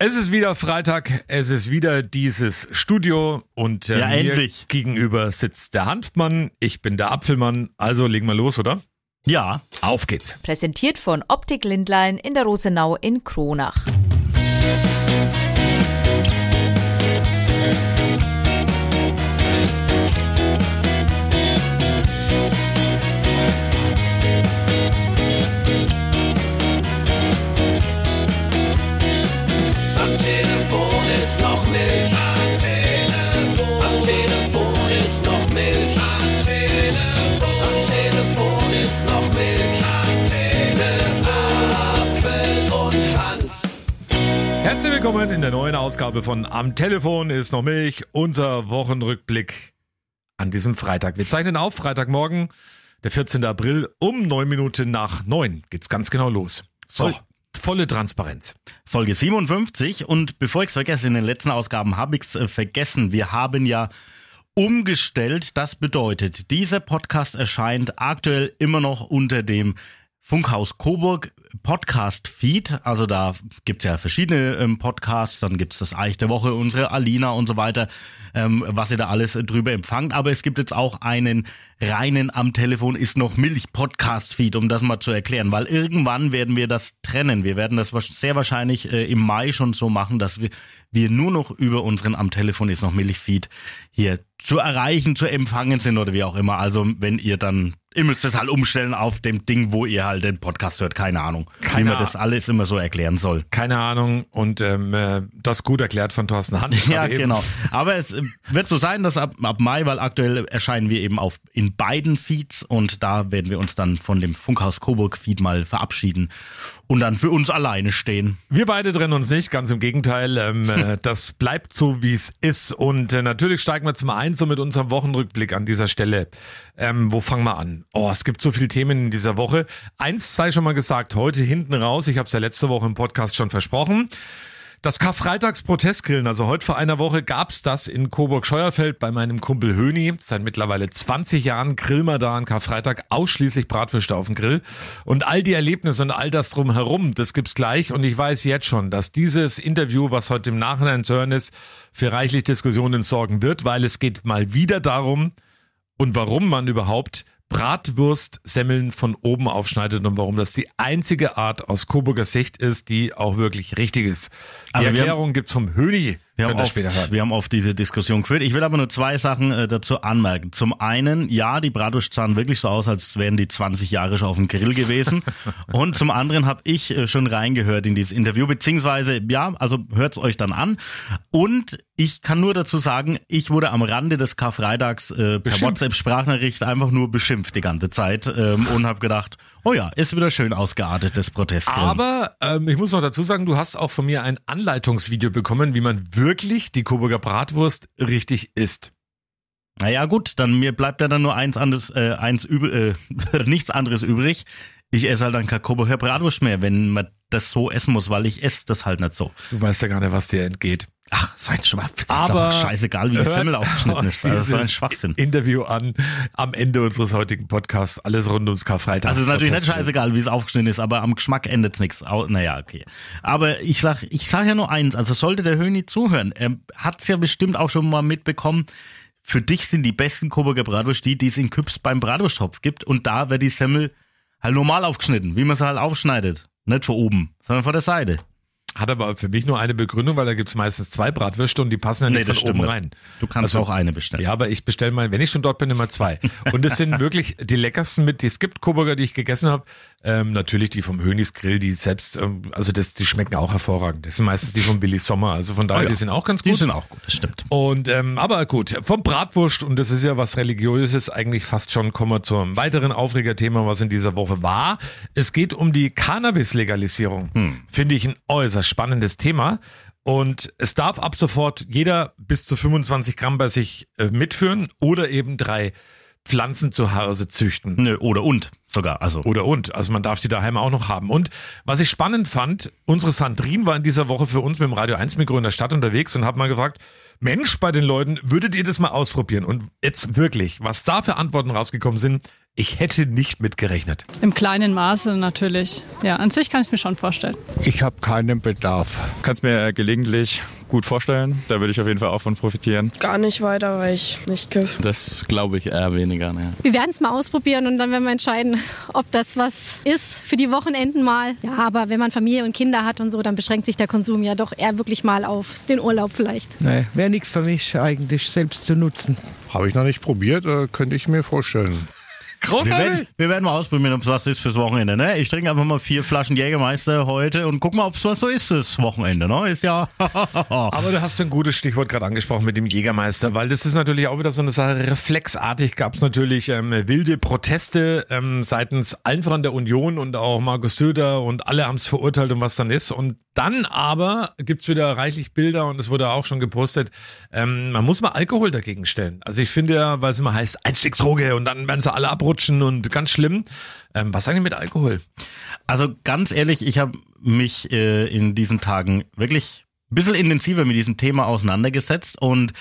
Es ist wieder Freitag, es ist wieder dieses Studio und äh, Ja, mir endlich. gegenüber sitzt der Hanfmann, ich bin der Apfelmann, also legen wir los, oder? Ja, Auf geht's. Präsentiert von Optik Lindlein in der Rosenau in Kronach. Herzlich willkommen in der neuen Ausgabe von Am Telefon ist noch Milch, unser Wochenrückblick an diesem Freitag. Wir zeichnen auf, Freitagmorgen, der 14. April, um neun Minuten nach neun geht's ganz genau los. So, Voll. volle Transparenz. Folge 57. Und bevor ich es vergesse, in den letzten Ausgaben habe ich es äh, vergessen. Wir haben ja umgestellt. Das bedeutet, dieser Podcast erscheint aktuell immer noch unter dem Funkhaus Coburg Podcast Feed. Also da gibt's ja verschiedene ähm, Podcasts. Dann gibt's das Eich der Woche, unsere Alina und so weiter, ähm, was ihr da alles äh, drüber empfangt. Aber es gibt jetzt auch einen reinen am Telefon ist noch Milch Podcast Feed, um das mal zu erklären. Weil irgendwann werden wir das trennen. Wir werden das sehr wahrscheinlich äh, im Mai schon so machen, dass wir, wir nur noch über unseren am Telefon ist noch Milch Feed hier zu erreichen, zu empfangen sind oder wie auch immer. Also wenn ihr dann, ihr müsst es halt umstellen auf dem Ding, wo ihr halt den Podcast hört. Keine Ahnung, Keine wie man das alles immer so erklären soll. Keine Ahnung und ähm, äh, das gut erklärt von Thorsten Hand. Ja, eben. genau. Aber es äh, wird so sein, dass ab, ab Mai, weil aktuell erscheinen wir eben auf in beiden Feeds und da werden wir uns dann von dem Funkhaus Coburg Feed mal verabschieden und dann für uns alleine stehen. Wir beide trennen uns nicht, ganz im Gegenteil. Ähm, äh, das bleibt so, wie es ist. Und äh, natürlich steigen wir zum einen so mit unserem Wochenrückblick an dieser Stelle. Ähm, wo fangen wir an? Oh, es gibt so viele Themen in dieser Woche. Eins sei schon mal gesagt, heute hinten raus. Ich habe es ja letzte Woche im Podcast schon versprochen. Das Karfreitags-Protestgrillen, also heute vor einer Woche gab's das in Coburg-Scheuerfeld bei meinem Kumpel Höni. Seit mittlerweile 20 Jahren grillen wir da an Karfreitag ausschließlich Bratwürste auf dem Grill. Und all die Erlebnisse und all das drumherum, das gibt's gleich. Und ich weiß jetzt schon, dass dieses Interview, was heute im Nachhinein zu hören ist, für reichlich Diskussionen sorgen wird, weil es geht mal wieder darum, und warum man überhaupt Bratwurstsemmeln von oben aufschneidet und warum das die einzige Art aus Coburger Sicht ist, die auch wirklich richtig ist. Die Also Erklärung gibt's vom Höni. Wir haben, oft, wir haben oft diese Diskussion geführt. Ich will aber nur zwei Sachen äh, dazu anmerken. Zum einen, ja, die Bratwurst sahen wirklich so aus, als wären die 20 Jahre schon auf dem Grill gewesen. Und zum anderen habe ich äh, schon reingehört in dieses Interview, beziehungsweise, ja, also hört's euch dann an. Und ich kann nur dazu sagen, ich wurde am Rande des Karfreitags äh, per. WhatsApp-Sprachnachricht einfach nur beschimpft die ganze Zeit ähm, und habe gedacht, oh ja, ist wieder schön ausgeartet, das Protestgrillen. Aber ähm, ich muss noch dazu sagen, du hast auch von mir ein Anleitungsvideo bekommen, wie man wirklich die Coburger Bratwurst richtig isst. Naja, gut, dann mir bleibt ja dann nur eins anderes, äh, eins übr äh, nichts anderes übrig. Ich esse halt dann kein Coburger Bratwurst mehr, wenn man das so essen muss, weil ich esse das halt nicht so. Du weißt ja gar nicht, was dir entgeht. Ach, so ein Schwach. Das ist Aber doch scheißegal, wie die Semmel aufgeschnitten ist. Also, das ist so ein Schwachsinn. Interview an am Ende unseres heutigen Podcasts. Alles rund ums Karfreitag. Also es ist natürlich nicht scheißegal, wie es aufgeschnitten ist, aber am Geschmack ändert es nichts. Naja, okay. Aber ich sag, ich sag ja nur eins, also sollte der Höni zuhören, er hat's ja bestimmt auch schon mal mitbekommen, für dich sind die besten Coburger Bratwurst die, die es in Küps beim Bratwursttopf gibt und da wird die Semmel halt normal aufgeschnitten, wie man sie halt aufschneidet. Nicht von oben, sondern von der Seite. Hat aber für mich nur eine Begründung, weil da gibt's meistens zwei Bratwürste und die passen ja nicht von oben nicht. rein. Du kannst Also, auch eine bestellen. Ja, aber ich bestelle mal, wenn ich schon dort bin, immer zwei. Und es sind wirklich die leckersten mit, die es gibt, Coburger, die ich gegessen habe. Ähm, natürlich die vom Hönis Grill, die selbst, ähm, also das, die schmecken auch hervorragend. Das sind meistens die von Billy Sommer, also von daher, Oh ja. die sind auch ganz Die gut. sind auch gut, das stimmt. Und ähm, aber gut, vom Bratwurst, und das ist ja was Religiöses, eigentlich fast schon, kommen wir zum weiteren Aufregerthema, was in dieser Woche war. Es geht um die Cannabis-Legalisierung. Finde ich ein äußerst spannendes Thema. Und es darf ab sofort jeder bis zu 25 Gramm bei sich äh, mitführen oder eben drei Pflanzen zu Hause züchten. Nö, oder und sogar. Also Oder und. Also man darf die daheim auch noch haben. Und was ich spannend fand, unsere Sandrine war in dieser Woche für uns mit dem Radio 1 Mikro in der Stadt unterwegs und hat mal gefragt, Mensch, bei den Leuten, würdet ihr das mal ausprobieren? Und jetzt wirklich, was da für Antworten rausgekommen sind, ich hätte nicht mitgerechnet. Im kleinen Maße natürlich. Ja, an sich kann ich es mir schon vorstellen. Ich habe keinen Bedarf. Kannst mir äh, gelegentlich gut vorstellen. Da würde ich auf jeden Fall auch von profitieren. Gar nicht weiter, weil ich nicht kiff. Das glaube ich eher weniger. Ne. Wir werden es mal ausprobieren und dann werden wir entscheiden, ob das was ist für die Wochenenden mal. Ja, aber wenn man Familie und Kinder hat und so, dann beschränkt sich der Konsum ja doch eher wirklich mal auf den Urlaub vielleicht. Nee, wäre nichts für mich eigentlich selbst zu nutzen. Habe ich noch nicht probiert, äh, könnte ich mir vorstellen. Wir werden, wir werden mal ausprobieren, ob es was ist fürs Wochenende. Ne? Ich trinke einfach mal vier Flaschen Jägermeister heute und guck mal, ob es was so ist das Wochenende. Ne? Ist ja. Aber du hast ein gutes Stichwort gerade angesprochen mit dem Jägermeister, weil das ist natürlich auch wieder so eine Sache. Reflexartig gab es natürlich ähm, wilde Proteste ähm, seitens allen voran der Union und auch Markus Söder und alle haben es verurteilt und was dann ist. Und dann aber gibt's wieder reichlich Bilder und es wurde auch schon gepostet. Ähm, man muss mal Alkohol dagegen stellen. Also ich finde ja, weil es immer heißt Einstiegsdroge und dann werden sie alle abrutschen und ganz schlimm. Ähm, was eigentlich mit Alkohol? Also ganz ehrlich, ich habe mich äh, in diesen Tagen wirklich ein bisschen intensiver mit diesem Thema auseinandergesetzt und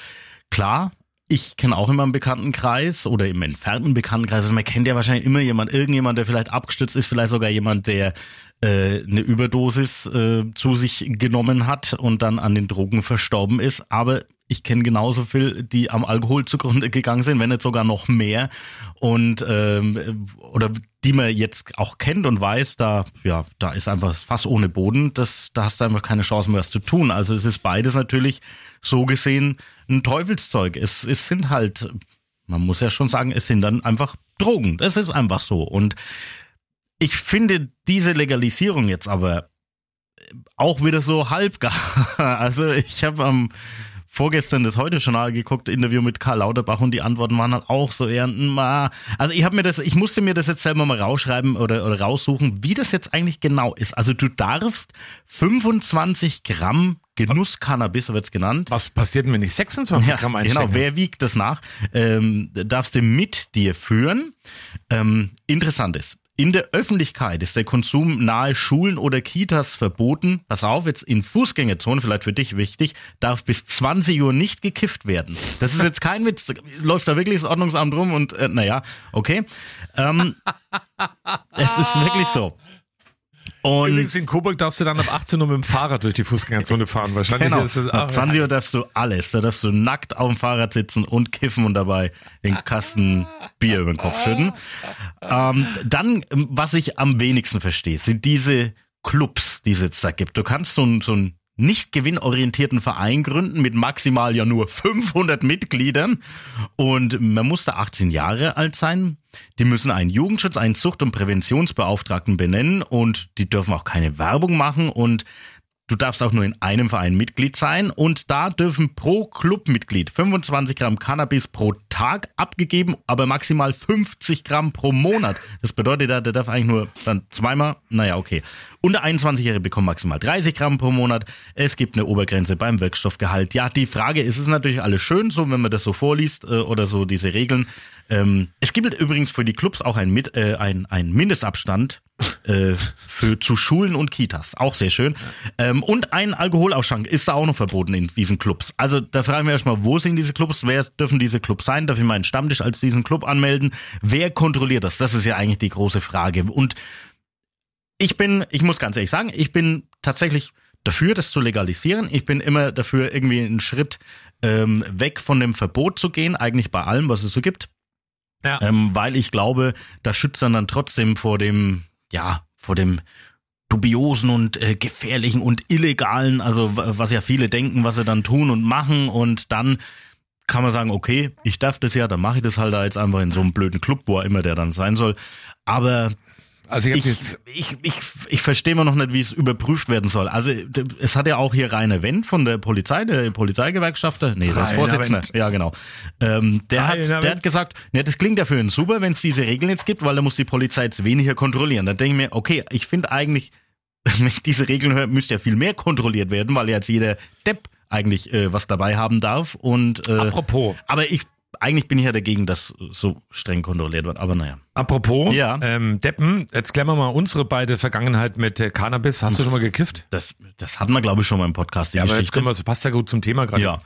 klar, ich kenne auch immer einen Bekanntenkreis oder im entfernten Bekanntenkreis. Also man kennt ja wahrscheinlich immer jemand, irgendjemand, der vielleicht abgestürzt ist, vielleicht sogar jemand, der äh, eine Überdosis äh, zu sich genommen hat und dann an den Drogen verstorben ist. Aber ich kenne genauso viel, die am Alkohol zugrunde gegangen sind, wenn nicht sogar noch mehr. Und ähm, oder die man jetzt auch kennt und weiß, da ja, da ist einfach Fass ohne Boden. Das, da hast du einfach keine Chance mehr, was zu tun. Also es ist beides natürlich so gesehen ein Teufelszeug. Es, es sind halt, man muss ja schon sagen, es sind dann einfach Drogen. Das ist einfach so. Und ich finde diese Legalisierung jetzt aber auch wieder so halbgar. Also ich habe am vorgestern das Heute-Journal geguckt, Interview mit Karl Lauterbach und die Antworten waren halt auch so eher, ma. Also ich habe mir das, ich musste mir das jetzt selber mal rausschreiben oder, oder raussuchen, wie das jetzt eigentlich genau ist. Also du darfst 25 Gramm Genuss-Cannabis wird's genannt. Was passiert denn, wenn ich 26 Ja, Gramm einstecke? genau, wer wiegt das nach? Ähm, darfst du mit dir führen. Ähm, interessant ist, in der Öffentlichkeit ist der Konsum nahe Schulen oder Kitas verboten. Pass auf, jetzt in Fußgängerzonen, vielleicht für dich wichtig, darf bis 20 Uhr nicht gekifft werden. Das ist jetzt kein Witz. Läuft da wirklich das Ordnungsamt rum und äh, naja, okay. Ähm, es ist wirklich so. Und Übrigens in Coburg darfst du dann ab 18 Uhr mit dem Fahrrad durch die Fußgängerzone fahren. Wahrscheinlich Genau. ist es Ab 20 Uhr darfst du alles. Da darfst du nackt auf dem Fahrrad sitzen und kiffen und dabei den Kasten Bier über den Kopf schütten. Ähm, dann, was ich am wenigsten verstehe, sind diese Clubs, die es jetzt da gibt. Du kannst so, ein- so einen nicht gewinnorientierten Verein gründen mit maximal ja nur 500 Mitgliedern und man muss da 18 Jahre alt sein. Die müssen einen Jugendschutz, einen Zucht- und Präventionsbeauftragten benennen und die dürfen auch keine Werbung machen und Du darfst auch nur in einem Verein Mitglied sein und da dürfen pro Clubmitglied 25 Gramm Cannabis pro Tag abgegeben, aber maximal 50 Gramm pro Monat. Das bedeutet, der, darf eigentlich nur dann zweimal, naja, okay. Unter 21-Jährige bekommen maximal 30 Gramm pro Monat. Es gibt eine Obergrenze beim Wirkstoffgehalt. Ja, die Frage ist, es ist natürlich alles schön, so wenn man das so vorliest äh, oder so diese Regeln. Ähm, es gibt übrigens für die Clubs auch einen, äh, ein, ein Mindestabstand äh, für zu Schulen und Kitas. Auch sehr schön. Ähm, und ein Alkoholausschank ist da auch noch verboten in diesen Clubs. Also da fragen wir erstmal, wo sind diese Clubs? Wer dürfen diese Clubs sein? Darf ich meinen Stammtisch als diesen Club anmelden? Wer kontrolliert das? Das ist ja eigentlich die große Frage. Und ich bin, ich muss ganz ehrlich sagen, ich bin tatsächlich dafür, das zu legalisieren. Ich bin immer dafür, irgendwie einen Schritt ähm, weg von dem Verbot zu gehen, eigentlich bei allem, was es so gibt. Ja. Ähm, weil ich glaube, das schützt dann, dann trotzdem vor dem, ja, vor dem dubiosen und äh, gefährlichen und illegalen, also was ja viele denken, was sie dann tun und machen und dann kann man sagen, okay, ich darf das ja, dann mache ich das halt da jetzt einfach in so einem blöden Club, wo er immer der dann sein soll. Aber Also ich, ich, jetzt, ich, ich, ich verstehe mal noch nicht, wie es überprüft werden soll. Also es hat ja auch hier Rainer Wendt von der Polizei, der Polizeigewerkschafter, nee, der Wendt. ja genau. Ähm, der, hat, der Wendt. hat gesagt, ne, das klingt ja für ihn super, wenn es diese Regeln jetzt gibt, weil da muss die Polizei jetzt weniger kontrollieren. Dann denke ich mir, okay, ich finde eigentlich, wenn ich diese Regeln höre, müsste ja viel mehr kontrolliert werden, weil jetzt jeder Depp eigentlich äh, was dabei haben darf. Und äh, apropos, aber ich eigentlich bin ich ja dagegen, dass so streng kontrolliert wird. Aber naja. apropos, Ja. ähm, Deppen, jetzt klären wir mal unsere beide Vergangenheit mit äh, Cannabis. Hast du schon mal gekifft? Das, das hatten wir, glaube ich, schon mal im Podcast. Ja, aber jetzt Geschichte. können wir, das passt ja gut zum Thema gerade. Ja.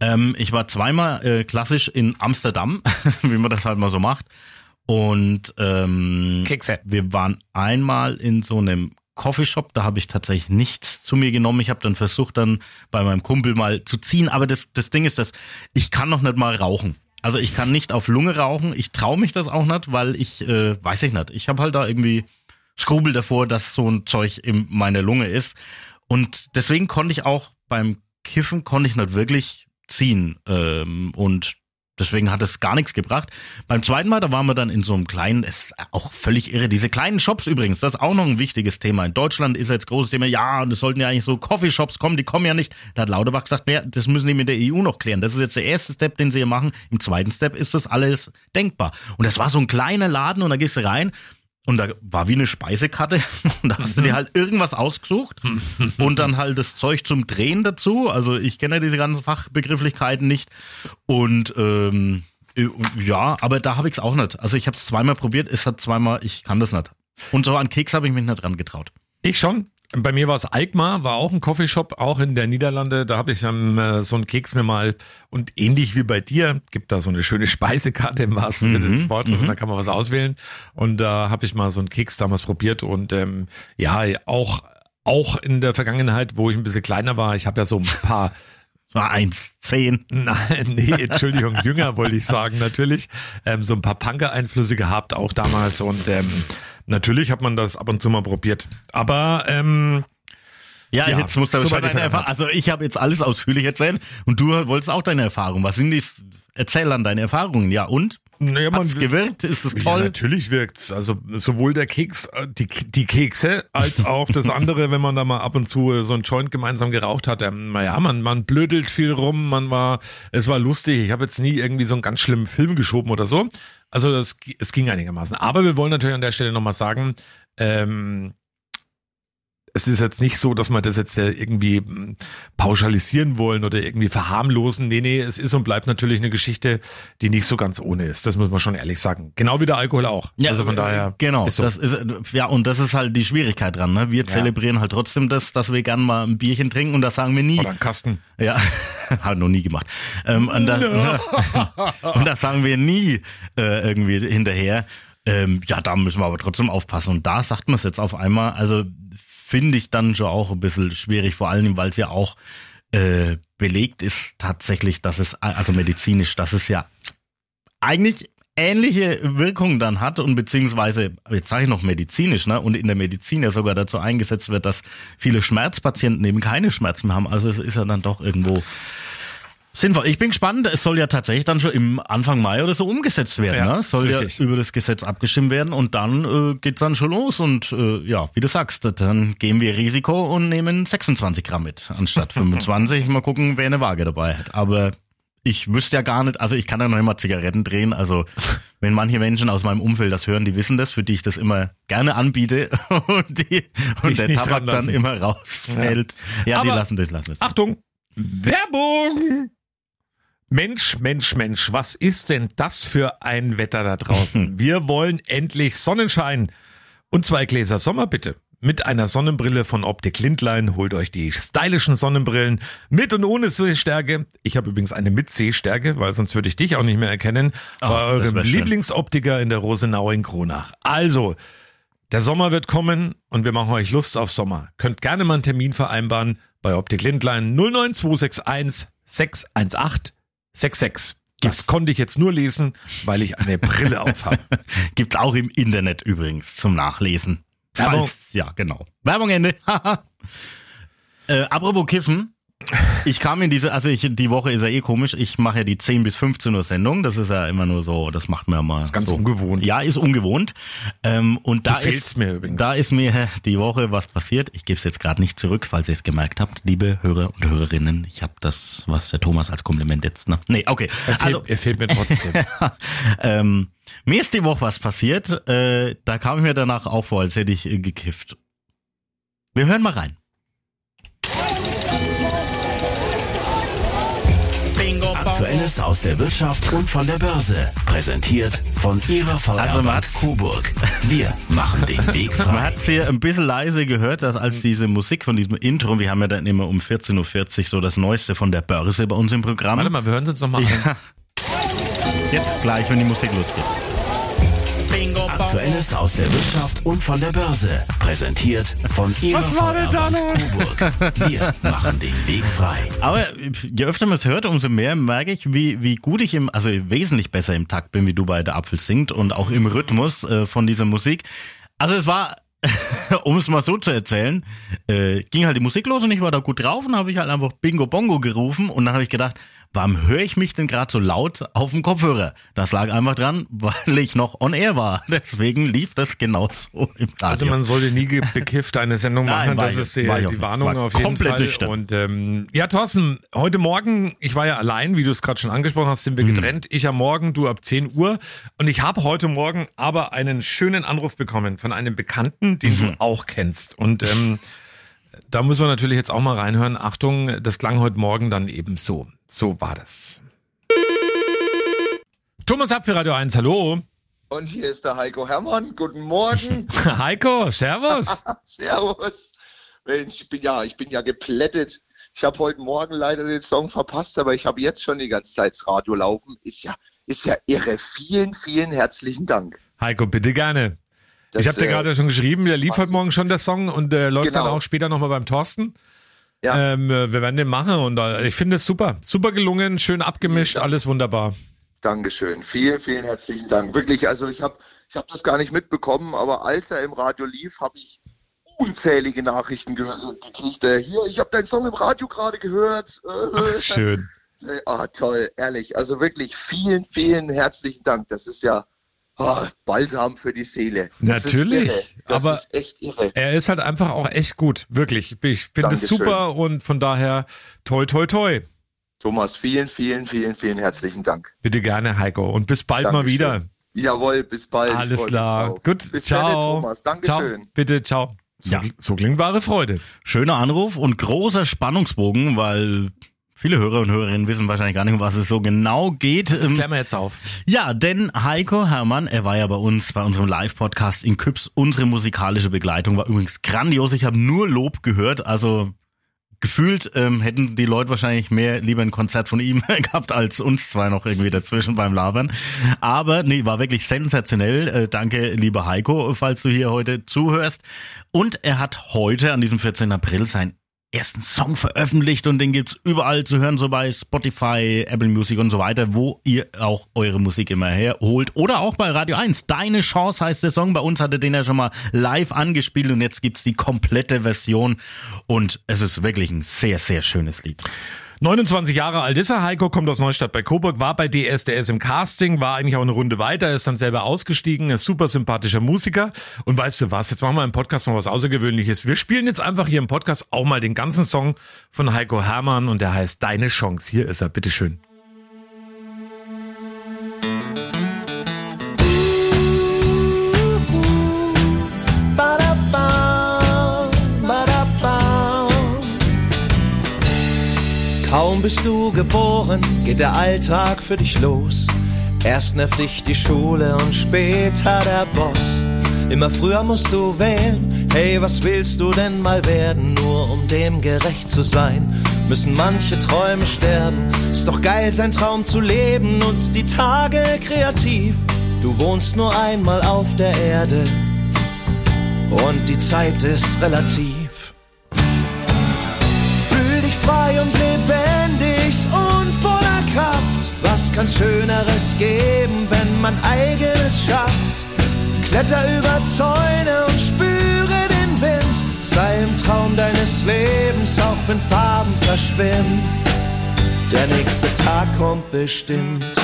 Ähm, ich war zweimal äh, klassisch in Amsterdam, wie man das halt mal so macht. Und ähm, Kekse. wir waren einmal in so einem Coffeeshop, da habe ich tatsächlich nichts zu mir genommen. Ich habe dann versucht, dann bei meinem Kumpel mal zu ziehen. Aber das, das Ding ist, dass ich kann noch nicht mal rauchen. Also ich kann nicht auf Lunge rauchen. Ich traue mich das auch nicht, weil ich, äh, weiß ich nicht, ich habe halt da irgendwie Skrubel davor, dass so ein Zeug in meiner Lunge ist. Und deswegen konnte ich auch beim Kiffen, konnte ich nicht wirklich ziehen. Ähm, und deswegen hat es gar nichts gebracht. Beim zweiten Mal, da waren wir dann in so einem kleinen, es ist auch völlig irre, diese kleinen Shops übrigens, das ist auch noch ein wichtiges Thema. In Deutschland ist jetzt großes Thema, ja, und es sollten ja eigentlich so Coffeeshops kommen, die kommen ja nicht. Da hat Lauterbach gesagt, nee, das müssen die mit der EU noch klären. Das ist jetzt der erste Step, den sie hier machen. Im zweiten Step ist das alles denkbar. Und das war so ein kleiner Laden und da gehst du rein und da war wie eine Speisekarte und da hast du dir halt irgendwas ausgesucht und dann halt das Zeug zum Drehen dazu. Also ich kenne ja diese ganzen Fachbegrifflichkeiten nicht und ähm, ja, aber da habe ich es auch nicht. Also ich habe es zweimal probiert, es hat zweimal, ich kann das nicht. Und so an Keks habe ich mich nicht dran getraut. Ich schon. Bei mir war es Alkmaar, war auch ein Coffeeshop, auch in der Niederlande. Da habe ich ähm, äh, so einen Keks mir mal und ähnlich wie bei dir gibt da so eine schöne Speisekarte im wahrsten Sinne Mhm, des Wortes und da kann man was auswählen. Und da habe ich mal so einen Keks damals probiert und ähm, ja auch auch in der Vergangenheit, wo ich ein bisschen kleiner war, ich habe ja so ein paar Eins, zehn. Nein, nee, Entschuldigung, jünger wollte ich sagen, natürlich. Ähm, so ein paar Punker-Einflüsse gehabt, auch damals. Und ähm, natürlich hat man das ab und zu mal probiert. Aber ähm, Ja, Ja, jetzt aber war die deine Erfahrung. Also ich habe jetzt alles ausführlich erzählt und du wolltest auch deine Erfahrungen. Was sind die? Erzähl dann deine Erfahrungen. Ja und? naja, Hat's gewirkt? Ist es Ja, toll? natürlich wirkt's. Also sowohl der Keks, äh, die, die Kekse, als auch das andere, wenn man da mal ab und zu äh, so ein Joint gemeinsam geraucht hat. Ähm, naja, man, man blödelt viel rum, man war, es war lustig. Ich habe jetzt nie irgendwie so einen ganz schlimmen Film geschoben oder so. Also das, es ging einigermaßen. Aber wir wollen natürlich an der Stelle nochmal sagen, ähm, es ist jetzt nicht so, dass wir das jetzt äh, irgendwie mm, pauschalisieren wollen oder irgendwie verharmlosen. Nee, nee, es ist und bleibt natürlich eine Geschichte, die nicht so ganz ohne ist. Das muss man schon ehrlich sagen. Genau wie der Alkohol auch. also von äh, daher. Genau, ist so. das ist, äh, ja, und das ist halt die Schwierigkeit dran. Ne? Wir zelebrieren halt trotzdem das, dass wir gern mal ein Bierchen trinken und das sagen wir nie. Oder ein Kasten. Ja, hat noch nie gemacht. Ähm, und, das, und das sagen wir nie äh, irgendwie hinterher. Ähm, ja, da müssen wir aber trotzdem aufpassen. Und da sagt man es jetzt auf einmal. Also finde ich dann schon auch ein bisschen schwierig, vor allem, weil es ja auch äh, belegt ist tatsächlich, dass es, also medizinisch, dass es ja eigentlich ähnliche Wirkungen dann hat und beziehungsweise, jetzt sage ich noch medizinisch, ne, und in der Medizin ja sogar dazu eingesetzt wird, dass viele Schmerzpatienten eben keine Schmerzen mehr haben. Also es ist ja dann doch irgendwo sinnvoll. Ich bin gespannt, es soll ja tatsächlich dann schon im Anfang Mai oder so umgesetzt werden. Ja, ne? Es soll ja über das Gesetz abgestimmt werden und dann äh, geht's dann schon los und äh, ja, wie du sagst, dann gehen wir Risiko und nehmen 26 Gramm mit anstatt 25. Mal gucken, wer eine Waage dabei hat. Aber ich wüsste ja gar nicht, also ich kann ja noch immer Zigaretten drehen, also wenn manche Menschen aus meinem Umfeld das hören, die wissen das, für die ich das immer gerne anbiete und, die, und der Tabak dann immer rausfällt. Ja, die Aber- lassen das, lassen das. Achtung! Werbung! Mensch, Mensch, Mensch, was ist denn das für ein Wetter da draußen? Wir wollen endlich Sonnenschein. Und zwei Gläser Sommer bitte. Mit einer Sonnenbrille von Optik Lindlein holt euch die stylischen Sonnenbrillen mit und ohne Sehstärke. Ich habe übrigens eine mit Sehstärke, weil sonst würde ich dich auch nicht mehr erkennen. Bei das eurem. Lieblingsoptiker in der Rosenau in Kronach. Also, der Sommer wird kommen und wir machen euch Lust auf Sommer. Könnt gerne mal einen Termin vereinbaren bei Optik Lindlein 09261 618 66. Das konnte ich jetzt nur lesen, weil ich eine Brille auf habe. Gibt's auch im Internet übrigens zum Nachlesen. Werbung. Falls, ja, genau. Werbung Ende. Äh, apropos Kiffen. Ich kam in diese, also ich, die Woche ist ja eh komisch. Ich mache ja die 10 bis 15 Uhr Sendung. Das ist ja immer nur so, das macht mir ja mal. Das ist ganz so. ungewohnt. Ja, ist ungewohnt. Ähm, und da ist, mir übrigens. da ist mir die Woche was passiert. Ich gebe es jetzt gerade nicht zurück, falls ihr es gemerkt habt, liebe Hörer und Hörerinnen. Ich habe das, was der Thomas als Kompliment jetzt, ne? Nee, okay. Er fehlt, Also, er fehlt mir trotzdem. ähm, mir ist die Woche was passiert. Äh, da kam ich mir danach auch vor, als hätte ich äh, gekifft. Wir hören mal rein. Aktuelles aus der Wirtschaft und von der Börse. Präsentiert von Ihrer Also, VR Mats. Coburg. Wir machen den Weg Man frei. hat es hier ein bisschen leise gehört, dass als diese Musik von diesem Intro, wir haben ja dann immer um 14.40 Uhr so das Neueste von der Börse bei uns im Programm. Warte mal, wir hören es uns nochmal an. Ja. Jetzt gleich, wenn die Musik losgeht. Aktuelles aus der Wirtschaft und von der Börse. Präsentiert von Ihrer Was war denn da Coburg. Wir machen den Weg frei. Aber je öfter man es hört, umso mehr merke ich, wie, wie gut ich im, also wesentlich besser im Takt bin, wie du bei der Apfel singt und auch im Rhythmus äh, von dieser Musik. Also es war, um es mal so zu erzählen, äh, ging halt die Musik los und ich war da gut drauf und habe ich halt einfach Bingo Bongo gerufen und dann habe ich gedacht, warum höre ich mich denn gerade so laut auf dem Kopfhörer? Das lag einfach dran, weil ich noch on air war. Deswegen lief das genauso im Radio. Also man sollte nie bekifft eine Sendung Nein, machen, war das ist die, die. Warnung War auf jeden komplett Fall. nüchtern. Und ähm, ja, Thorsten, heute Morgen, ich war ja allein, wie du es gerade schon angesprochen hast, sind wir Mhm. getrennt. Ich am Morgen, du ab 10 Uhr. Und ich habe heute Morgen aber einen schönen Anruf bekommen von einem Bekannten, den Mhm. du auch kennst. Und ähm, da muss man natürlich jetzt auch mal reinhören. Achtung, das klang heute Morgen dann eben so. So war das. Thomas Happ für Radio 1, hallo. Und hier ist der Heiko Hermann. Guten Morgen. Heiko, servus. Servus. Mensch, ich bin ja, ich bin ja geplättet. Ich habe heute Morgen leider den Song verpasst, aber ich habe jetzt schon die ganze Zeit das Radio laufen. Ist ja, ist ja irre. Vielen, vielen herzlichen Dank. Heiko, bitte gerne. Das, ich habe dir äh, gerade schon geschrieben, der lief heute Morgen schon der Song und äh, läuft dann Genau. auch später nochmal beim Thorsten. Ja. Ähm, äh, wir werden den machen und äh, ich finde es super. Super gelungen, schön abgemischt, alles wunderbar. Dankeschön. Vielen, vielen herzlichen Dank. Wirklich, also ich habe ich hab das gar nicht mitbekommen, aber als er im Radio lief, habe ich unzählige Nachrichten gehört, gekriegt. Äh, hier, ich habe deinen Song im Radio gerade gehört. Äh, Ach, schön. Äh, Ah, toll, ehrlich. Also wirklich vielen, vielen herzlichen Dank. Das ist ja Balsam für die Seele. Das Natürlich, Ist irre. das aber- ist echt irre. Er ist halt einfach auch echt gut, wirklich. Ich finde es super und von daher toi toi toi. Thomas, vielen, vielen, vielen, vielen herzlichen Dank. Bitte gerne, Heiko. Und bis bald mal Dankeschön. wieder. Jawohl, bis bald. Alles klar. Gut, bis ciao. Dann, Thomas. Dankeschön. Ciao. Bitte, ciao. So, Ja. so klingt wahre Freude. Schöner Anruf und großer Spannungsbogen, weil viele Hörer und Hörerinnen wissen wahrscheinlich gar nicht, um was es so genau geht. Das Ähm, klären wir jetzt auf. Ja, denn Heiko Hermann, er war ja bei uns, bei unserem Live-Podcast in Küps. Unsere musikalische Begleitung war übrigens grandios. Ich habe nur Lob gehört. Also gefühlt ähm, hätten die Leute wahrscheinlich mehr lieber ein Konzert von ihm gehabt als uns zwei noch irgendwie dazwischen beim Labern. Aber nee, war wirklich sensationell. Äh, danke, lieber Heiko, falls du hier heute zuhörst. Und er hat heute, an diesem 14. April, sein ersten Song veröffentlicht und den gibt's überall zu hören, so bei Spotify, Apple Music und so weiter, wo ihr auch eure Musik immer herholt. Oder auch bei Radio 1. Deine Chance heißt der Song. Bei uns hatte den ja schon mal live angespielt und jetzt gibt's die komplette Version und es ist wirklich ein sehr, sehr schönes Lied. 29 Jahre alt ist er, Heiko, kommt aus Neustadt bei Coburg, war bei DSDS im Casting, war eigentlich auch eine Runde weiter, ist dann selber ausgestiegen, ist super sympathischer Musiker. Und weißt du was, jetzt machen wir im Podcast mal was Außergewöhnliches. Wir spielen jetzt einfach hier im Podcast auch mal den ganzen Song von Heiko Hermann und der heißt Deine Chance. Hier ist er, bitteschön. Kaum bist du geboren, geht der Alltag für dich los. Erst nervt dich die Schule und später der Boss. Immer früher musst du wählen, hey, was willst du denn mal werden? Nur um dem gerecht zu sein, müssen manche Träume sterben. Ist doch geil, sein Traum zu leben, nutzt die Tage kreativ. Du wohnst nur einmal auf der Erde und die Zeit ist relativ. Kann Schöneres geben, wenn man eigenes schafft? Kletter über Zäune und spüre den Wind. Sei im Traum deines Lebens, auch wenn Farben verschwimmen. Der nächste Tag kommt bestimmt.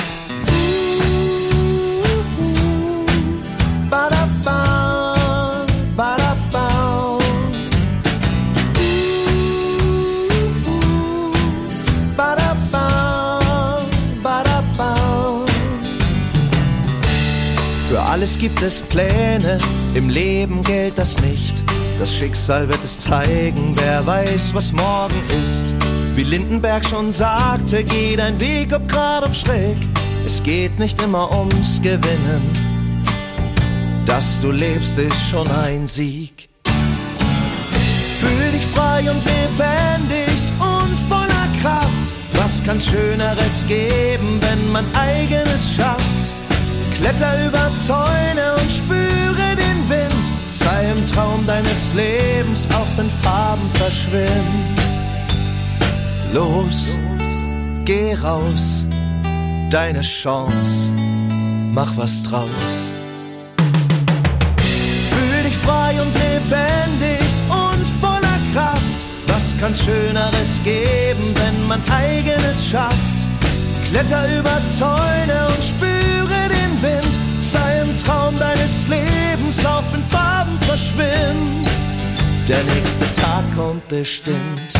Alles gibt es Pläne, im Leben gilt das nicht. Das Schicksal wird es zeigen, wer weiß, was morgen ist. Wie Lindenberg schon sagte, geh dein Weg, ob grad, ob schräg. Es geht nicht immer ums Gewinnen. Dass du lebst, ist schon ein Sieg. Fühl dich frei und lebendig und voller Kraft. Was kann Schöneres geben, wenn man eigenes schafft? Kletter über Zäune und spüre den Wind. Sei im Traum deines Lebens, auch wenn Farben verschwimmen. Los, geh raus, deine Chance, mach was draus. Fühl dich frei und lebendig und voller Kraft. Was kann's Schöneres geben, wenn man eigenes schafft? Kletter über Zäune und spüre den Wind. Sei im Traum deines Lebens, lauf in Farben verschwimmen. Der nächste Tag kommt bestimmt.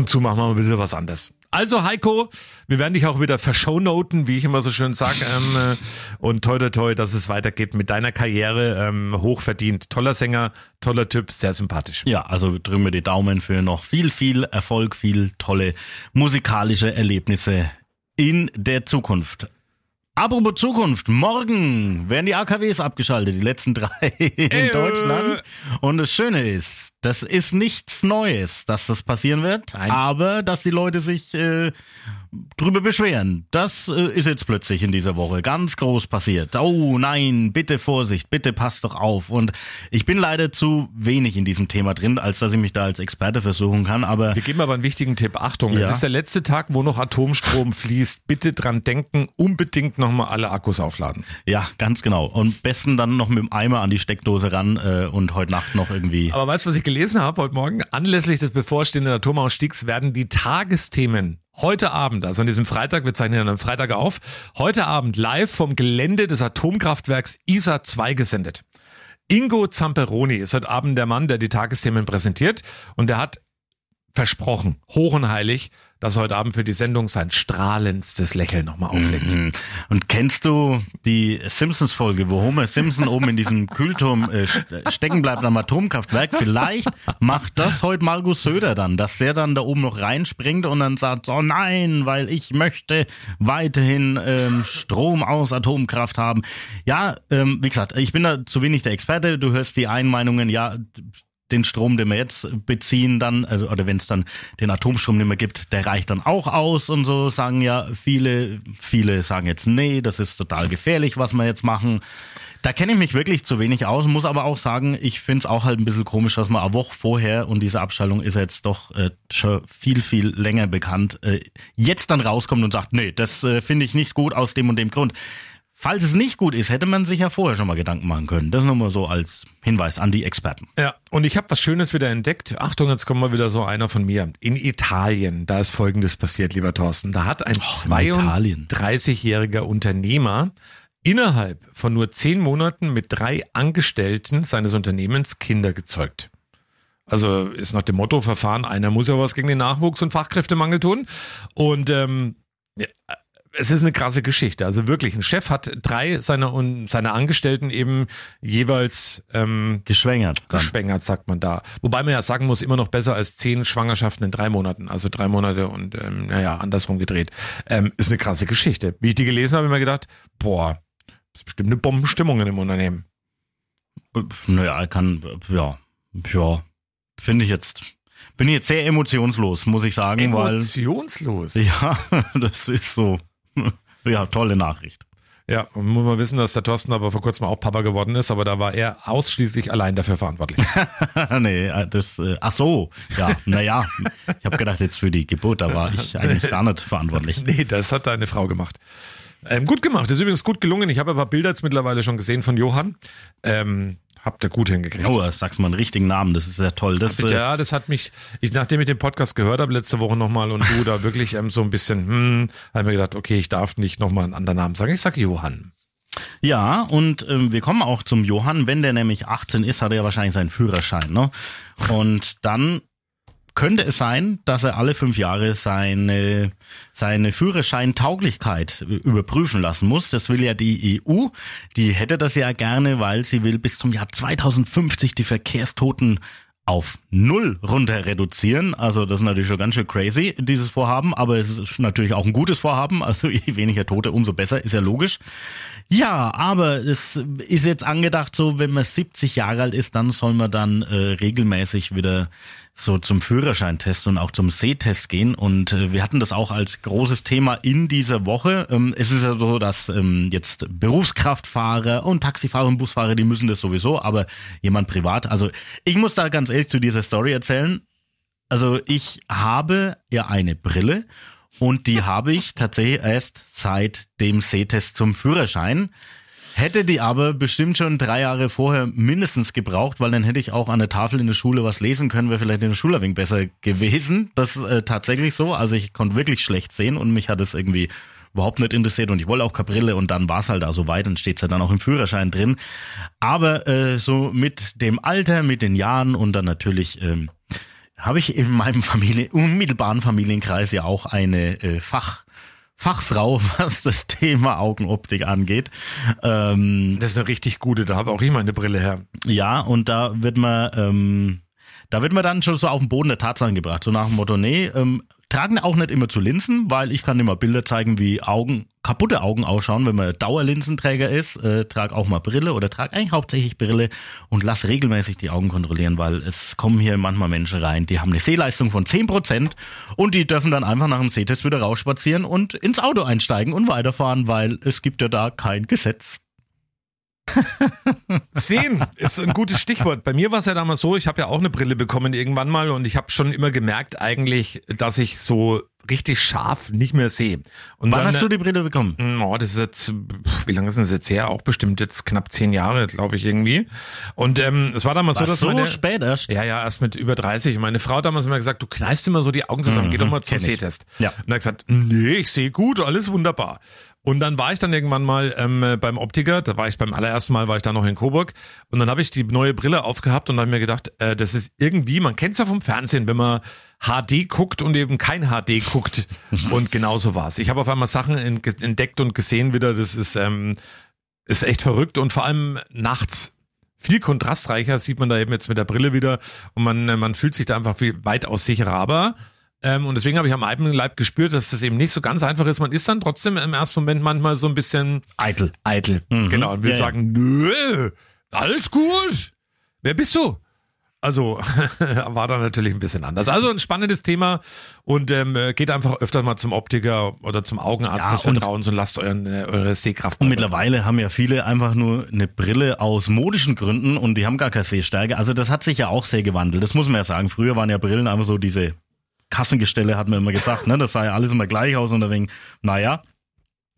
Und zu machen wir mal ein bisschen was anderes. Also Heiko, wir werden dich auch wieder verschownoten, wie ich immer so schön sage. Ähm, äh, und toi toi toi, dass es weitergeht mit deiner Karriere. Ähm, hochverdient. Toller Sänger, toller Typ, sehr sympathisch. Ja, also drücken wir die Daumen für noch viel, viel Erfolg, viel tolle musikalische Erlebnisse in der Zukunft. Apropos Zukunft, morgen werden die AKWs abgeschaltet, die letzten drei in Äh. Deutschland. Und das Schöne ist, das ist nichts Neues, dass das passieren wird, aber dass die Leute sich äh, drüber beschweren. Das äh, ist jetzt plötzlich in dieser Woche ganz groß passiert. Oh nein, bitte Vorsicht, bitte passt doch auf. Und ich bin leider zu wenig in diesem Thema drin, als dass ich mich da als Experte versuchen kann, aber Wir geben aber einen wichtigen Tipp. Achtung, Ja. es ist der letzte Tag, wo noch Atomstrom fließt. Bitte dran denken, unbedingt nochmal alle Akkus aufladen. Ja, ganz genau. Und besten dann noch mit dem Eimer an die Steckdose ran äh, und heute Nacht noch irgendwie. Aber weißt du, was ich gelesen habe heute Morgen? Anlässlich des bevorstehenden Atomausstiegs werden die Tagesthemen heute Abend, also an diesem Freitag, wir zeichnen am Freitag auf, heute Abend live vom Gelände des Atomkraftwerks ISA 2 gesendet. Ingo Zamperoni ist heute Abend der Mann, der die Tagesthemen präsentiert und der hat versprochen, hoch und heilig, dass er heute Abend für die Sendung sein strahlendstes Lächeln nochmal auflegt. Mhm. Und kennst du die Simpsons-Folge, wo Homer Simpson oben in diesem Kühlturm äh, st- stecken bleibt am Atomkraftwerk? Vielleicht macht das heute Markus Söder dann, dass der dann da oben noch reinspringt und dann sagt, oh nein, weil ich möchte weiterhin ähm, Strom aus Atomkraft haben. Ja, ähm, wie gesagt, ich bin da zu wenig der Experte. Du hörst die Einmeinungen, ja, den Strom, den wir jetzt beziehen, dann, äh, oder wenn es dann den Atomstrom nicht mehr gibt, der reicht dann auch aus und so, sagen ja viele, viele sagen jetzt, nee, das ist total gefährlich, was wir jetzt machen. Da kenne ich mich wirklich zu wenig aus, muss aber auch sagen, ich finde es auch halt ein bisschen komisch, dass man eine Woche vorher, und diese Abschaltung ist jetzt doch äh, schon viel, viel länger bekannt, äh, jetzt dann rauskommt und sagt, nee, das äh, finde ich nicht gut aus dem und dem Grund. Falls es nicht gut ist, hätte man sich ja vorher schon mal Gedanken machen können. Das nur mal so als Hinweis an die Experten. Ja, und ich habe was Schönes wieder entdeckt. Achtung, jetzt kommt mal wieder so einer von mir. In Italien, da ist Folgendes passiert, lieber Thorsten. Da hat ein in Italien. 32-jähriger Unternehmer innerhalb von nur zehn Monaten mit drei Angestellten seines Unternehmens Kinder gezeugt. Also ist nach dem Motto Verfahren, einer muss ja was gegen den Nachwuchs und Fachkräftemangel tun. Und ähm, es ist eine krasse Geschichte. Also wirklich, ein Chef hat drei seiner, und seiner Angestellten eben jeweils ähm, geschwängert. dann. Geschwängert, sagt man da. Wobei man ja sagen muss, immer noch besser als zehn Schwangerschaften in drei Monaten. Also drei Monate und ähm, naja, andersrum gedreht. Ähm, ist eine krasse Geschichte. Wie ich die gelesen habe, habe ich mir gedacht, boah, das ist bestimmt eine Bombenstimmung in dem Unternehmen. Naja, kann, ja, ja, finde ich jetzt, bin ich jetzt sehr emotionslos, muss ich sagen, Emotionslos? weil, ja, das ist so, ja, tolle Nachricht. Ja, und muss man wissen, dass der Thorsten aber vor kurzem auch Papa geworden ist, aber da war er ausschließlich allein dafür verantwortlich. nee, äh, das, äh, ach so, ja, naja, ich habe gedacht, jetzt für die Geburt, da war ich eigentlich gar nicht verantwortlich. nee, das hat deine Frau gemacht. Ähm, gut gemacht, ist übrigens gut gelungen. Ich habe ein paar Bilder jetzt mittlerweile schon gesehen von Johann. Ähm, habt ihr gut hingekriegt. Oh, das sagst mal einen richtigen Namen, das ist ja toll. Das, äh, ja, das hat mich, ich, nachdem ich den Podcast gehört habe letzte Woche nochmal und du da wirklich ähm, so ein bisschen, hm, habe mir gedacht, okay, ich darf nicht nochmal einen anderen Namen sagen. Ich sage Johann. Ja, und ähm, wir kommen auch zum Johann. Wenn der nämlich 18 ist, hat er ja wahrscheinlich seinen Führerschein. Ne? Und dann könnte es sein, dass er alle fünf Jahre seine, seine Führerscheintauglichkeit überprüfen lassen muss. Das will ja die EU. Die hätte das ja gerne, weil sie will bis zum Jahr 2050 die Verkehrstoten auf null runter reduzieren. Also das ist natürlich schon ganz schön crazy, dieses Vorhaben, aber es ist natürlich auch ein gutes Vorhaben. Also je weniger Tote, umso besser, ist ja logisch. Ja, aber es ist jetzt angedacht, so wenn man 70 Jahre alt ist, dann soll man dann äh, regelmäßig wieder so zum Führerscheintest und auch zum Sehtest gehen. Und äh, wir hatten das auch als großes Thema in dieser Woche. Ähm, es ist ja so, dass ähm, jetzt Berufskraftfahrer und Taxifahrer und Busfahrer, die müssen das sowieso, aber jemand privat. Also ich muss da ganz ehrlich zu dieser Story erzählen. Also ich habe ja eine Brille und die habe ich tatsächlich erst seit dem Sehtest zum Führerschein. Hätte die aber bestimmt schon drei Jahre vorher mindestens gebraucht, weil dann hätte ich auch an der Tafel in der Schule was lesen können, wäre vielleicht in der Schule ein wenig besser gewesen. Das ist äh, tatsächlich so. Also ich konnte wirklich schlecht sehen und mich hat es irgendwie überhaupt nicht interessiert und ich wollte auch keine Brille und dann war es halt da so weit und steht's ja dann auch im Führerschein drin. Aber äh, so mit dem Alter, mit den Jahren und dann natürlich ähm, habe ich in meinem Familie, unmittelbaren Familienkreis ja auch eine äh, Fach Fachfrau, was das Thema Augenoptik angeht. Ähm, das ist eine richtig gute, da habe auch ich meine Brille her. Ja, und da wird man, ähm, da wird man dann schon so auf den Boden der Tatsachen gebracht. So nach dem Motto, nee, ähm, tragen auch nicht immer zu Linsen, weil ich kann immer Bilder zeigen, wie Augen, kaputte Augen ausschauen, wenn man Dauerlinsenträger ist. Äh, trag auch mal Brille oder trag eigentlich hauptsächlich Brille und lass regelmäßig die Augen kontrollieren, weil es kommen hier manchmal Menschen rein, die haben eine Sehleistung von 10% und die dürfen dann einfach nach dem Sehtest wieder rausspazieren und ins Auto einsteigen und weiterfahren, weil es gibt ja da kein Gesetz. Sehen ist ein gutes Stichwort. Bei mir war es ja damals so, ich habe ja auch eine Brille bekommen irgendwann mal und ich habe schon immer gemerkt eigentlich, dass ich so richtig scharf nicht mehr sehe. Und Wann dann, hast du die Brille bekommen? Oh, das ist jetzt, wie lange ist das jetzt her? Auch bestimmt jetzt knapp zehn Jahre, glaube ich irgendwie. Und ähm, es war damals Was, so, dass so meine, spät erst? Ja, ja, erst mit über 30. Meine Frau hat damals immer gesagt, du kneifst immer so die Augen zusammen, Mhm, geh doch mal zum. Sehtest. Ja. Und er hat gesagt, nee, ich sehe gut, alles wunderbar. Und dann war ich dann irgendwann mal ähm, beim Optiker, da war ich beim allerersten Mal, war ich da noch in Coburg und dann habe ich die neue Brille aufgehabt und habe mir gedacht, äh, das ist irgendwie, man kennt es ja vom Fernsehen, wenn man HD guckt und eben kein HD guckt und genauso war's. Ich habe auf einmal Sachen en- entdeckt und gesehen wieder, das ist, ähm, ist echt verrückt und vor allem nachts viel kontrastreicher sieht man da eben jetzt mit der Brille wieder und man, äh, man fühlt sich da einfach viel weitaus sicherer. Aber ähm, und deswegen habe ich am eigenen Leib gespürt, dass das eben nicht so ganz einfach ist. Man ist dann trotzdem im ersten Moment manchmal so ein bisschen eitel. Eitel. Mhm. Genau. Und will Ja, ja. sagen, nö, alles gut. Wer bist du? Also war da natürlich ein bisschen anders. Also ein spannendes Thema und ähm, geht einfach öfter mal zum Optiker oder zum Augenarzt Ja, des und- Vertrauens und lasst euren, äh, eure Sehkraft. Und mittlerweile haben ja viele einfach nur eine Brille aus modischen Gründen und die haben gar keine Sehstärke. Also das hat sich ja auch sehr gewandelt. Das muss man ja sagen. Früher waren ja Brillen einfach so diese Kassengestelle, hat man immer gesagt. Ne? Das sah ja alles immer gleich aus und deswegen, naja,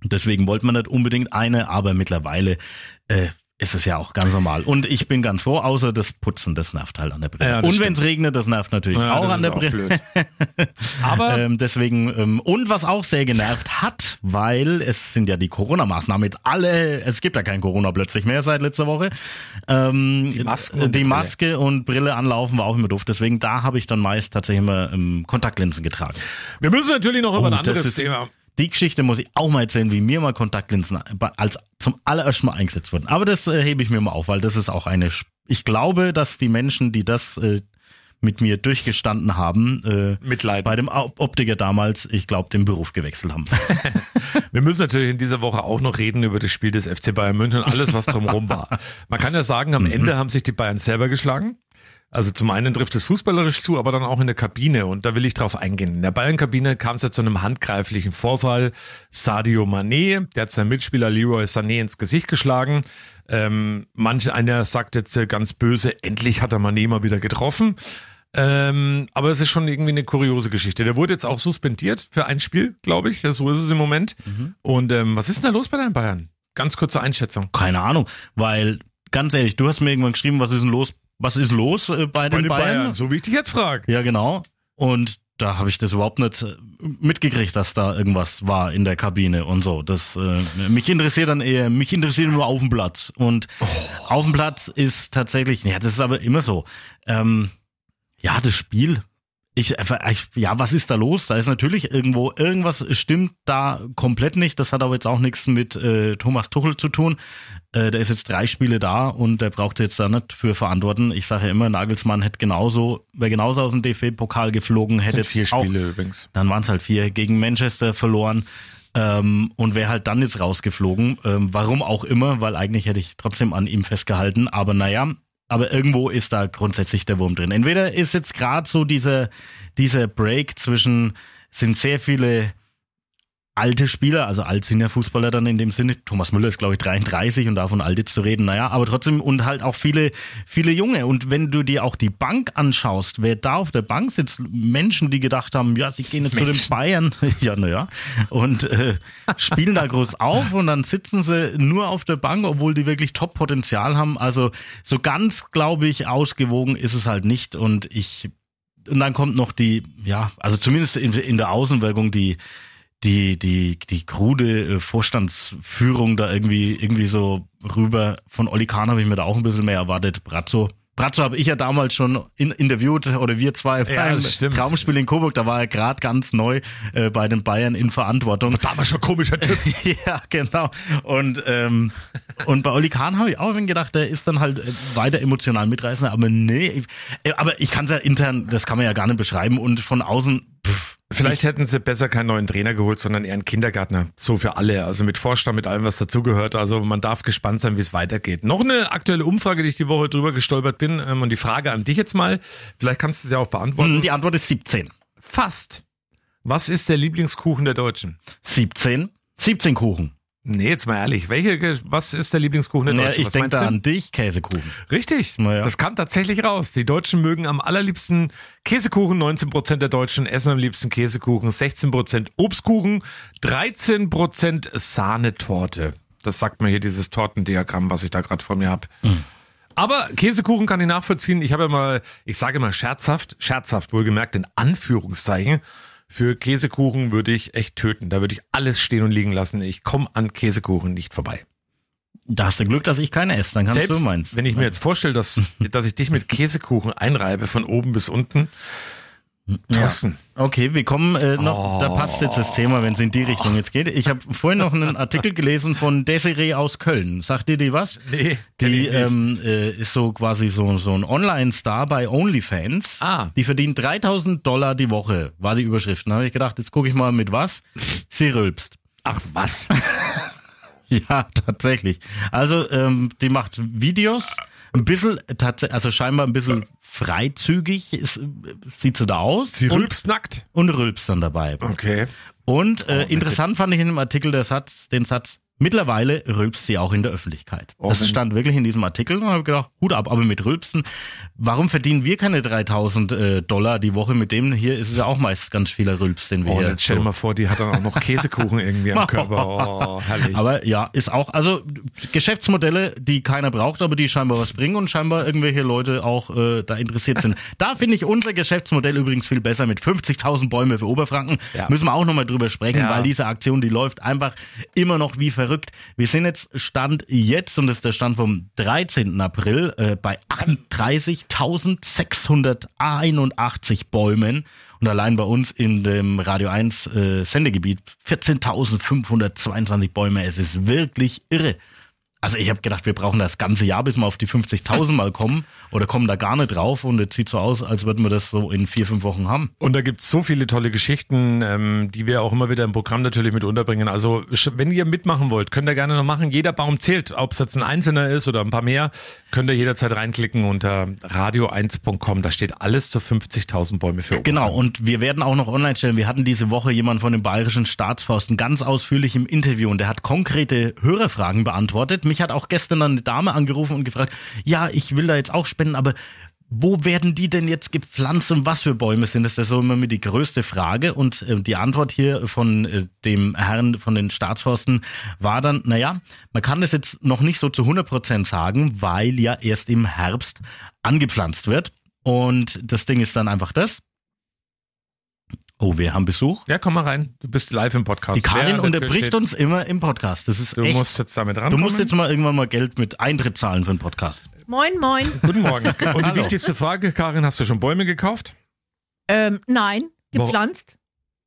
deswegen wollte man nicht unbedingt eine, aber mittlerweile äh, ist es ja auch ganz normal. Und ich bin ganz froh, außer das Putzen, das nervt halt an der Brille. Ja, und wenn es regnet, das nervt natürlich Ja, auch an der Brille. blöd. Aber ähm, deswegen, ähm, und was auch sehr genervt hat, weil es sind ja die Corona-Maßnahmen jetzt alle, es gibt ja kein Corona plötzlich mehr seit letzter Woche. Ähm, Die Masken und die die. Maske und Brille anlaufen war auch immer doof. Deswegen, da habe ich dann meist tatsächlich immer ähm, Kontaktlinsen getragen. wir müssen natürlich noch über ein Oh, anderes Thema. Die Geschichte muss ich auch mal erzählen, wie mir mal Kontaktlinsen als zum allerersten Mal eingesetzt wurden. Aber das äh, hebe ich mir mal auf, weil das ist auch eine. Ich glaube, dass die Menschen, die das äh, mit mir durchgestanden haben, äh, Mitleid. bei dem Op- Optiker damals, ich glaube, den Beruf gewechselt haben. Wir müssen natürlich in dieser Woche auch noch reden über das Spiel des FC Bayern München und alles, was drumherum war. Man kann ja sagen, am Ende haben sich die Bayern selber geschlagen. Also zum einen trifft es fußballerisch zu, aber dann auch in der Kabine. Und da will ich drauf eingehen. In der Bayern-Kabine kam es ja zu einem handgreiflichen Vorfall. Sadio Mané, der hat seinen Mitspieler Leroy Sané ins Gesicht geschlagen. Ähm, manch einer sagt jetzt ganz böse, endlich hat er Mané mal wieder getroffen. Ähm, aber es ist schon irgendwie eine kuriose Geschichte. Der wurde jetzt auch suspendiert für ein Spiel, glaube ich. So ist es im Moment. Und ähm, was ist denn da los bei deinen Bayern? Ganz kurze Einschätzung. Keine Ahnung, weil ganz ehrlich, du hast mir irgendwann geschrieben, was ist denn los? Was ist los äh, bei, den Bayern? so wie ich dich jetzt frage. Ja, genau. Und da habe ich das überhaupt nicht äh, mitgekriegt, dass da irgendwas war in der Kabine und so. Das äh, mich interessiert dann eher, mich interessiert nur auf dem Platz. Und auf dem Platz ist tatsächlich, ja, das ist aber immer so. Ähm, ja, das Spiel. Ich, ich, ja, was ist da los? Da ist natürlich irgendwo, irgendwas stimmt da komplett nicht. Das hat aber jetzt auch nichts mit äh, Thomas Tuchel zu tun. Äh, der ist jetzt drei Spiele da und der braucht jetzt da nicht für verantworten. Ich sage ja immer, Nagelsmann hätte genauso, wäre genauso aus dem DFB-Pokal geflogen, hätte Sind vier jetzt auch, Spiele übrigens. Dann waren es halt vier gegen Manchester verloren. Ähm, und wäre halt dann jetzt rausgeflogen. Ähm, warum auch immer, weil eigentlich hätte ich trotzdem an ihm festgehalten. Aber naja, aber irgendwo ist da grundsätzlich der Wurm drin. Entweder ist jetzt gerade so dieser, dieser Break zwischen, sind sehr viele alte Spieler, also alt sind ja Fußballer dann in dem Sinne. Thomas Müller ist, glaube ich, 33 und davon alt jetzt zu reden, naja, aber trotzdem und halt auch viele, viele Junge. Und wenn du dir auch die Bank anschaust, wer da auf der Bank sitzt, Menschen, die gedacht haben, ja, sie gehen jetzt zu den Bayern, ja, naja, und äh, spielen da groß auf und dann sitzen sie nur auf der Bank, obwohl die wirklich Top-Potenzial haben. Also so ganz, glaube ich, ausgewogen ist es halt nicht. Und ich, und dann kommt noch die, ja, also zumindest in, in der Außenwirkung die, die, die, die krude äh, Vorstandsführung da irgendwie, irgendwie so rüber. Von Oli Kahn habe ich mir da auch ein bisschen mehr erwartet. Brazzo. Brazzo habe ich ja damals schon in, interviewt, oder wir zwei Ja, beim stimmt. Traumspiel in Coburg, da war er gerade ganz neu äh, bei den Bayern in Verantwortung. Da war schon komischer Typ. ja, genau. Und, ähm, und bei Oli Kahn habe ich auch gedacht, der ist dann halt äh, weiter emotional mitreißender, aber nee, äh, aber ich kann es ja intern, das kann man ja gar nicht beschreiben und von außen, pff, Vielleicht hätten sie besser keinen neuen Trainer geholt, sondern eher einen Kindergärtner. So für alle. Also mit Vorstand, mit allem, was dazugehört. Also man darf gespannt sein, wie es weitergeht. Noch eine aktuelle Umfrage, die ich die Woche drüber gestolpert bin. Ähm, Und die Frage an dich jetzt mal. Vielleicht kannst du sie auch beantworten. Hm, die Antwort ist 17. Fast. Was ist der Lieblingskuchen der Deutschen? 17? 17 Kuchen. Nee, jetzt mal ehrlich. Welche, was ist der Lieblingskuchen der Ja, Deutschen? ich Was denke da an dich, Käsekuchen. Richtig. Naja. Das kam tatsächlich raus. Die Deutschen mögen am allerliebsten Käsekuchen, 19% der Deutschen essen am liebsten Käsekuchen, 16% Obstkuchen, 13% Sahnetorte. Das sagt mir hier dieses Tortendiagramm, was ich da gerade vor mir habe. Aber Käsekuchen kann ich nachvollziehen. Ich habe ja mal, ich sage immer scherzhaft, scherzhaft wohlgemerkt in Anführungszeichen, für Käsekuchen würde ich echt töten. Da würde ich alles stehen und liegen lassen. Ich komme an Käsekuchen nicht vorbei. Da hast du Glück, dass ich keine esse, dann kannst Selbst du meins. wenn ich mir jetzt vorstelle, dass, dass ich dich mit Käsekuchen einreibe von oben bis unten. Thorsten. Okay, wir kommen äh, noch, da Oh. passt jetzt das Thema, wenn es in die Richtung jetzt geht. Ich habe vorhin noch einen Artikel gelesen von Desiree aus Köln. Sagt ihr die was? Nee, Die ähm, äh, ist so quasi so, so ein Online-Star bei OnlyFans. Ah. Die verdient 3000 Dollar die Woche, war die Überschrift. Da habe ich gedacht, jetzt gucke ich mal mit was. Sie rülpst. Ach was? Ja, tatsächlich. Also, ähm, die macht Videos, ein bisschen, tats- also scheinbar ein bisschen freizügig ist, sieht sie da aus. Sie Und- rülpst nackt? Und rülpst dann dabei. Okay. Und äh, Oh, interessant fand ich in dem Artikel der Satz, den Satz, mittlerweile rülpst sie auch in der Öffentlichkeit. Oh, das stand wirklich in diesem Artikel und habe gedacht, Hut ab, aber mit Rülpsen, warum verdienen wir keine 3000 äh, Dollar die Woche mit dem? Hier ist es ja auch meist ganz vieler Rülps, den wir Oh, hier jetzt stell dir so- mal vor, die hat dann auch noch Käsekuchen irgendwie am Körper. Oh, herrlich. Aber ja, ist auch, also Geschäftsmodelle, die keiner braucht, aber die scheinbar was bringen und scheinbar irgendwelche Leute auch äh, da interessiert sind. Da finde ich unser Geschäftsmodell übrigens viel besser mit 50.000 Bäume für Oberfranken. Ja. Müssen wir auch nochmal drüber sprechen, Ja. weil diese Aktion, die läuft einfach immer noch wie verrückt. Wir sind jetzt Stand jetzt, und das ist der Stand vom 13. April, äh, bei 38.681 Bäumen. Und allein bei uns in dem Radio 1 äh, Sendegebiet 14.522 Bäume. Es ist wirklich irre. Also ich habe gedacht, wir brauchen das ganze Jahr, bis wir auf die 50.000 mal kommen oder kommen da gar nicht drauf und es sieht so aus, als würden wir das so in vier, fünf Wochen haben. Und da gibt's so viele tolle Geschichten, ähm, die wir auch immer wieder im Programm natürlich mit unterbringen. Also wenn ihr mitmachen wollt, könnt ihr gerne noch machen. Jeder Baum zählt, ob es jetzt ein einzelner ist oder ein paar mehr, könnt ihr jederzeit reinklicken unter radio1.com. Da steht alles zu 50.000 Bäume für Genau, Oberfranken. und wir werden auch noch online stellen. Wir hatten diese Woche jemanden von den Bayerischen Staatsforsten ganz ausführlich im Interview und der hat konkrete Hörerfragen beantwortet. Mich hat auch gestern dann eine Dame angerufen und gefragt, ja, ich will da jetzt auch spenden, aber wo werden die denn jetzt gepflanzt und was für Bäume sind das? Das ist so immer mit die größte Frage. Und äh, die Antwort hier von äh, dem Herrn von den Staatsforsten war dann, naja, man kann das jetzt noch nicht so zu 100 Prozent sagen, weil ja erst im Herbst angepflanzt wird. Und das Ding ist dann einfach das. Oh, wir haben Besuch. Ja, komm mal rein. Du bist live im Podcast. Die Karin Wer unterbricht steht, uns immer im Podcast. Das ist Du echt. musst jetzt damit du rankommen. musst jetzt mal irgendwann mal Geld mit Eintritt zahlen für einen Podcast. Moin, moin. Guten Morgen. Und die wichtigste Frage, Karin, hast du schon Bäume gekauft? Ähm, nein, gepflanzt.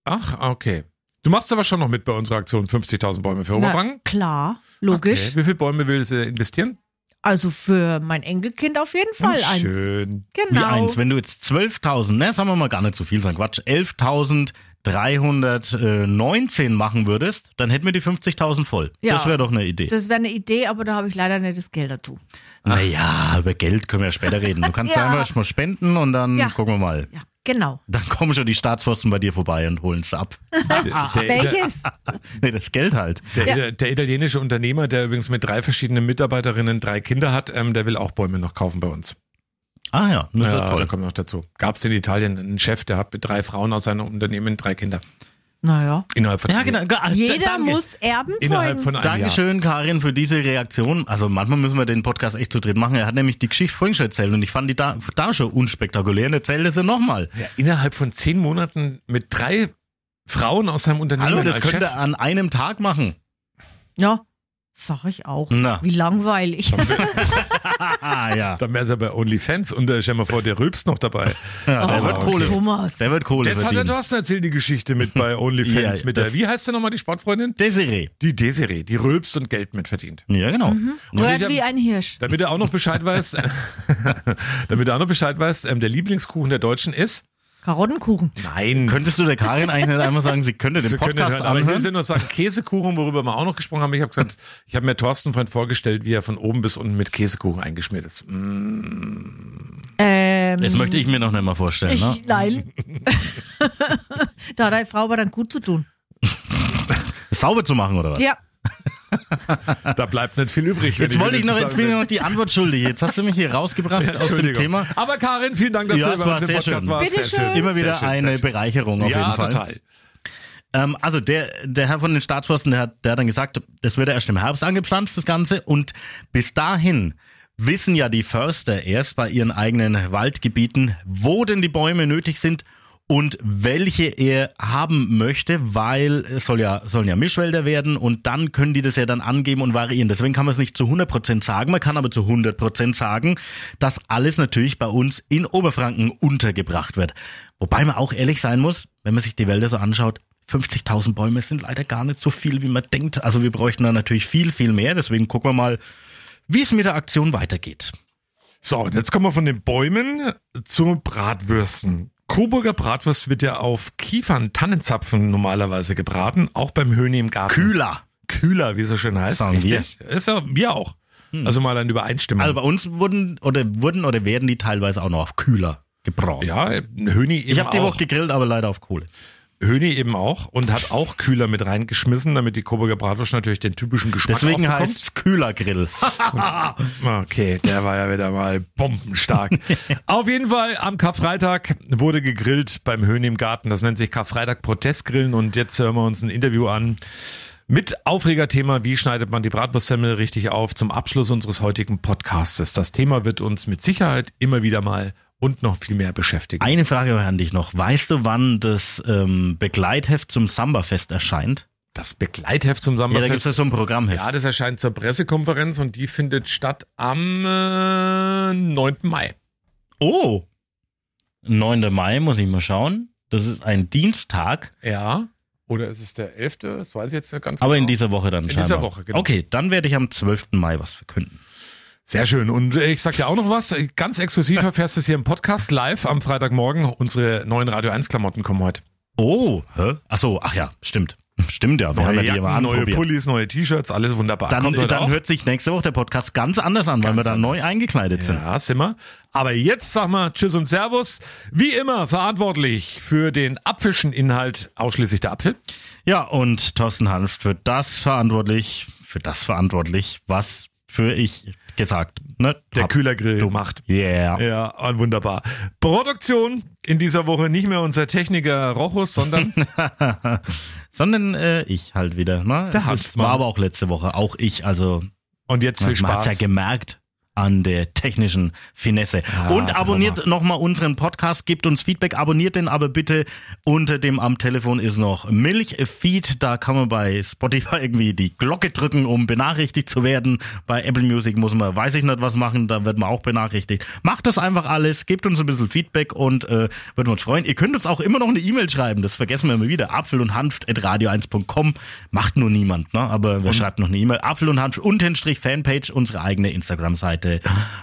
Ach, okay. Du machst aber schon noch mit bei unserer Aktion 50.000 Bäume für Na, Oberfranken. klar, logisch. Okay. Wie viele Bäume willst du investieren? Also für mein Enkelkind auf jeden Fall eins. Schön. Genau. Wie eins, wenn du jetzt 12.000, ne, sagen wir mal gar nicht so viel sein, Quatsch, 11.319 machen würdest, dann hätten wir die 50.000 voll. Ja. Das wäre doch eine Idee. Das wäre eine Idee, aber da habe ich leider nicht das Geld dazu. Naja, über Geld können wir ja später reden. Du kannst Ja. einfach mal spenden und dann Ja. gucken wir mal. Ja, genau. Dann kommen schon die Staatsforsten bei dir vorbei und holen es ab. Welches? nee, das Geld halt. Der, Ja. der, der italienische Unternehmer, der übrigens mit drei verschiedenen Mitarbeiterinnen drei Kinder hat, ähm, der will auch Bäume noch kaufen bei uns. Ah ja, das Ja, toll. da kommt noch dazu. Gab es in Italien einen Chef, der hat mit drei Frauen aus seinem Unternehmen drei Kinder. Naja. Innerhalb von Ja, genau. Jeder Danke. muss Erben Innerhalb von einem Jahr. Dankeschön, Karin, für diese Reaktion. Also manchmal müssen wir den Podcast echt zu dritt machen. Er hat nämlich die Geschichte vorhin schon erzählt und ich fand die da, da schon unspektakulär und erzählte sie nochmal. Ja, innerhalb von zehn Monaten mit drei Frauen aus seinem Unternehmen Hallo, das als könnte Chef. er an einem Tag machen. Ja, sag ich auch. Na. Wie langweilig. Ja. Dann wäre er bei OnlyFans und äh, stell mal vor, der rülpst noch dabei. ja der Oh, wird Kohle. Thomas. Der wird Kohle Das hat der verdienen. Thorsten erzählt, die Geschichte mit bei OnlyFans. Ja, mit der, wie heißt der nochmal, die Sportfreundin? Desiree. Die Desiree, die rülpst und Geld mitverdient. Ja, genau. Und Hört ich- wie ein Hirsch. Damit er auch noch Bescheid weiß, damit er auch noch Bescheid weiß, ähm, der Lieblingskuchen der Deutschen ist? Karottenkuchen. Nein. Könntest du der Karin eigentlich nicht einmal sagen, sie könnte den Sie Podcast hören, aber ich will sie nur sagen, Käsekuchen, worüber wir auch noch gesprochen haben. Ich habe gesagt, ich habe mir Thorsten vorhin vorgestellt, wie er von oben bis unten mit Käsekuchen eingeschmiert ist. Mm. Ähm, Das möchte ich mir noch nicht mal vorstellen. ich, Ne? Nein. da hat deine Frau aber dann gut zu tun. Sauber zu machen oder was? Ja. Da bleibt nicht viel übrig. wenn Jetzt wollte ich noch, jetzt bin ich noch die Antwort schuldig. Jetzt hast du mich hier rausgebracht aus dem. Thema. Aber Karin, vielen Dank, dass Ja, du bei uns im Podcast schön. warst. Bitte Sehr schön. Immer wieder schön, eine schön. Bereicherung auf ja, jeden Fall. total. Ähm, also der, der Herr von den Staatsforsten, der hat, der hat dann gesagt, das wird erst im Herbst angepflanzt, das Ganze. Und bis dahin wissen ja die Förster erst bei ihren eigenen Waldgebieten, wo denn die Bäume nötig sind und welche er haben möchte, weil es soll ja, sollen ja Mischwälder werden und dann können die das ja dann angeben und variieren. Deswegen kann man es nicht zu 100% sagen, man kann aber zu 100% sagen, dass alles natürlich bei uns in Oberfranken untergebracht wird. Wobei man auch ehrlich sein muss, wenn man sich die Wälder so anschaut, 50.000 Bäume sind leider gar nicht so viel, wie man denkt. Also wir bräuchten da natürlich viel, viel mehr. Deswegen gucken wir mal, wie es mit der Aktion weitergeht. So, und jetzt kommen wir von den Bäumen zu Bratwürsten. Coburger Bratwurst wird ja auf Kiefern, Tannenzapfen normalerweise gebraten, auch beim Höhni im Garten. Kühler. Kühler, wie es so schön heißt. Sagen wir. richtig. Ist ja wir auch. Also mal eine Übereinstimmung. Also bei uns wurden oder wurden oder werden die teilweise auch noch auf Kühler gebraten. ja, Höhni eben ich habe die auch. Woche gegrillt, aber leider auf Kohle. Höhni eben auch und hat auch Kühler mit reingeschmissen, damit die Coburger Bratwurst natürlich den typischen Geschmack Deswegen heißt es Kühlergrill. Okay, der war ja wieder mal bombenstark. Auf jeden Fall, am Karfreitag wurde gegrillt beim Höhen im Garten. Das nennt sich Karfreitag Protestgrillen und jetzt hören wir uns ein Interview an mit Aufregerthema, wie schneidet man die Bratwurstsemmel richtig auf zum Abschluss unseres heutigen Podcasts. Das Thema wird uns mit Sicherheit immer wieder mal und noch viel mehr beschäftigen. Eine Frage an dich noch. Weißt du, wann das ähm, Begleitheft zum Samba-Fest erscheint? Das Begleitheft zum Ja, da gibt es so ein Programmheft. Ja, das erscheint zur Pressekonferenz und die findet statt am äh, 9. Mai. Oh, 9. Mai, muss ich mal schauen. Das ist ein Dienstag, Ja. Oder ist es der 11.? Das weiß ich jetzt nicht ganz aber genau. in dieser Woche dann In scheinbar. dieser Woche, genau. Okay, dann werde ich am 12. Mai was verkünden. Sehr schön. Und äh, ich sag dir auch noch was. Ganz exklusiv erfährst du es hier im Podcast live am Freitagmorgen. Unsere neuen Radio 1 Klamotten kommen heute. Oh, hä? Ach so, ach ja, stimmt. Stimmt ja, wir haben Neue ja die Jacken, immer neue. Pullis, neue T-Shirts, alles wunderbar. Dann, dann hört sich nächste Woche der Podcast ganz anders an, weil wir Ganz dann neu eingekleidet sind. Ja, sind wir. Aber jetzt sag mal Tschüss und Servus. Wie immer verantwortlich für den apfelschen Inhalt ausschließlich der Apfel. Ja, und Thorsten Hanft für das verantwortlich, für das verantwortlich, was für ich gesagt, ne? Der hab. Kühlergrill Du- macht. Yeah. Ja, und wunderbar. Produktion in dieser Woche nicht mehr unser Techniker Rochus, sondern Sondern äh, ich halt wieder. Ne? Der Es ist, war aber auch letzte Woche, auch ich. Also und jetzt viel man hat's ja Spaß. gemerkt. An der technischen Finesse. und abonniert nochmal unseren Podcast, gebt uns Feedback, abonniert den aber bitte. Unter dem am Telefon ist noch Milchfeed, da kann man bei Spotify irgendwie die Glocke drücken, um benachrichtigt zu werden. Bei Apple Music muss man, weiß ich nicht, was machen, da wird man auch benachrichtigt. Macht das einfach alles, gebt uns ein bisschen Feedback und äh, würden uns freuen. Ihr könnt uns auch immer noch eine E-Mail schreiben, das vergessen wir immer wieder. Apfel und Hanft at radio1.com. Macht nur niemand, ne? aber wer schreibt noch eine E-Mail? Apfel und Hanft, Unterstrich Fanpage, unsere eigene Instagram-Seite.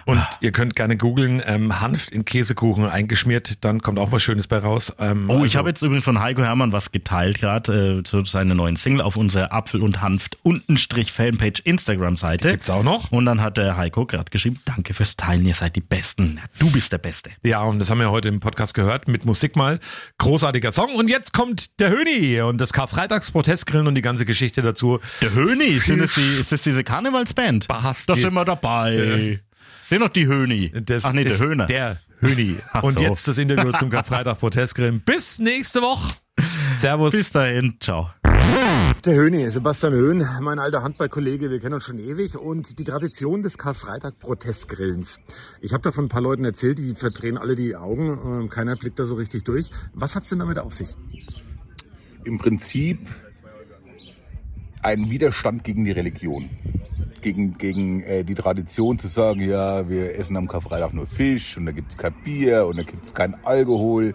Und ihr könnt gerne googeln, ähm, Hanf in Käsekuchen eingeschmiert, dann kommt auch was Schönes bei raus. Ähm, Oh, ich also- habe jetzt übrigens von Heiko Hermann was geteilt gerade äh, zu seiner neuen Single auf unserer Apfel und Hanft Untenstrich Fanpage Instagram-Seite. Gibt's auch noch. Und dann hat der Heiko gerade geschrieben, danke fürs Teilen, ihr seid die Besten. Du bist der Beste. Ja, und das haben wir heute im Podcast gehört mit Musik mal. Großartiger Song. Und jetzt kommt der Höni und das Karfreitags-Protestgrillen und die ganze Geschichte dazu. Der Höni, sind das die, ist das diese Karnevalsband? Basti. Da sind wir dabei. Sind doch die Höni. Das Ach nee, der ist Höhner. Der Höni. Ach Und so. jetzt das Interview zum Karfreitag-Protestgrillen. Bis nächste Woche. Servus. Bis dahin, ciao. Der Höhni, Sebastian Höhn, mein alter Handballkollege, wir kennen uns schon ewig und die Tradition des Karfreitag-Protestgrillens. Ich habe da von ein paar Leuten erzählt, die verdrehen alle die Augen, äh, keiner blickt da so richtig durch. Was hat's denn damit auf sich? Im Prinzip ein Widerstand gegen die Religion. Gegen, gegen äh, die Tradition zu sagen, ja, wir essen am Karfreitag nur Fisch und da gibt's kein Bier und da gibt's kein Alkohol.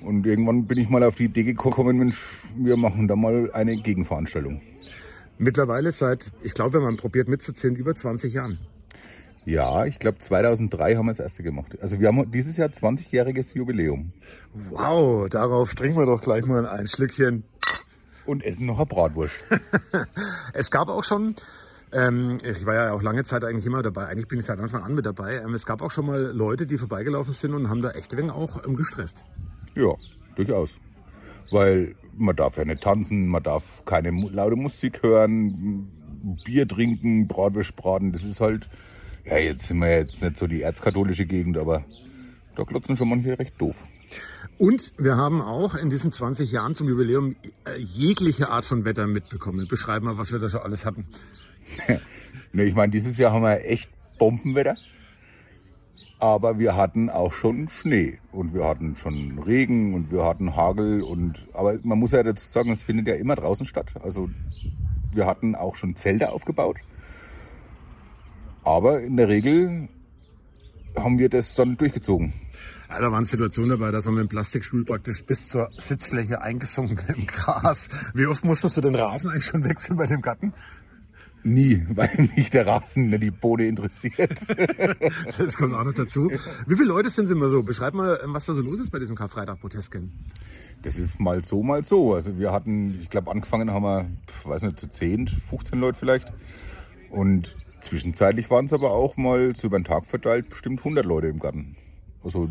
Und irgendwann bin ich mal auf die Idee gekommen, Mensch, wir machen da mal eine Gegenveranstaltung. Mittlerweile seit, ich glaube, wenn man probiert mitzuzählen, über 20 Jahren. Ja, ich glaube 2003 haben wir das erste gemacht. Also wir haben dieses Jahr 20-jähriges Jubiläum. Wow, darauf trinken wir doch gleich mal ein Schlückchen. Und essen noch eine Bratwurst. Es gab auch schon, ähm, ich war ja auch lange Zeit eigentlich immer dabei, eigentlich bin ich seit Anfang an mit dabei, ähm, es gab auch schon mal Leute, die vorbeigelaufen sind und haben da echt wegen auch ähm, gestresst. Ja, durchaus. Weil man darf ja nicht tanzen, man darf keine laute Musik hören, Bier trinken, Bratwurst braten. Das ist halt, ja, jetzt sind wir jetzt nicht so die erzkatholische Gegend, aber da klotzen schon manche recht doof. Und wir haben auch in diesen 20 Jahren zum Jubiläum äh, jegliche Art von Wetter mitbekommen. Beschreib mal, was wir da schon alles hatten. ne, ich meine, dieses Jahr haben wir echt Bombenwetter. Aber wir hatten auch schon Schnee und wir hatten schon Regen und wir hatten Hagel und aber man muss ja dazu sagen, es findet ja immer draußen statt. Also wir hatten auch schon Zelte aufgebaut. Aber in der Regel haben wir das dann durchgezogen. Ja, da waren Situationen dabei, da sind wir im Plastikstuhl praktisch bis zur Sitzfläche eingesunken im Gras. Wie oft musstest du den Rasen eigentlich schon wechseln bei dem Garten? Nie, weil mich der Rasen nicht die Bohne interessiert. Das kommt auch noch dazu. Wie viele Leute sind es immer so? Beschreib mal, ähm, was da so los ist bei diesem Karfreitag-Protestgrillen. Das ist mal so, mal so. Also wir hatten, ich glaube, angefangen haben wir, weiß nicht, zu 10, 15 Leute vielleicht. Und zwischenzeitlich waren es aber auch mal so über den Tag verteilt bestimmt 100 Leute im Garten. Also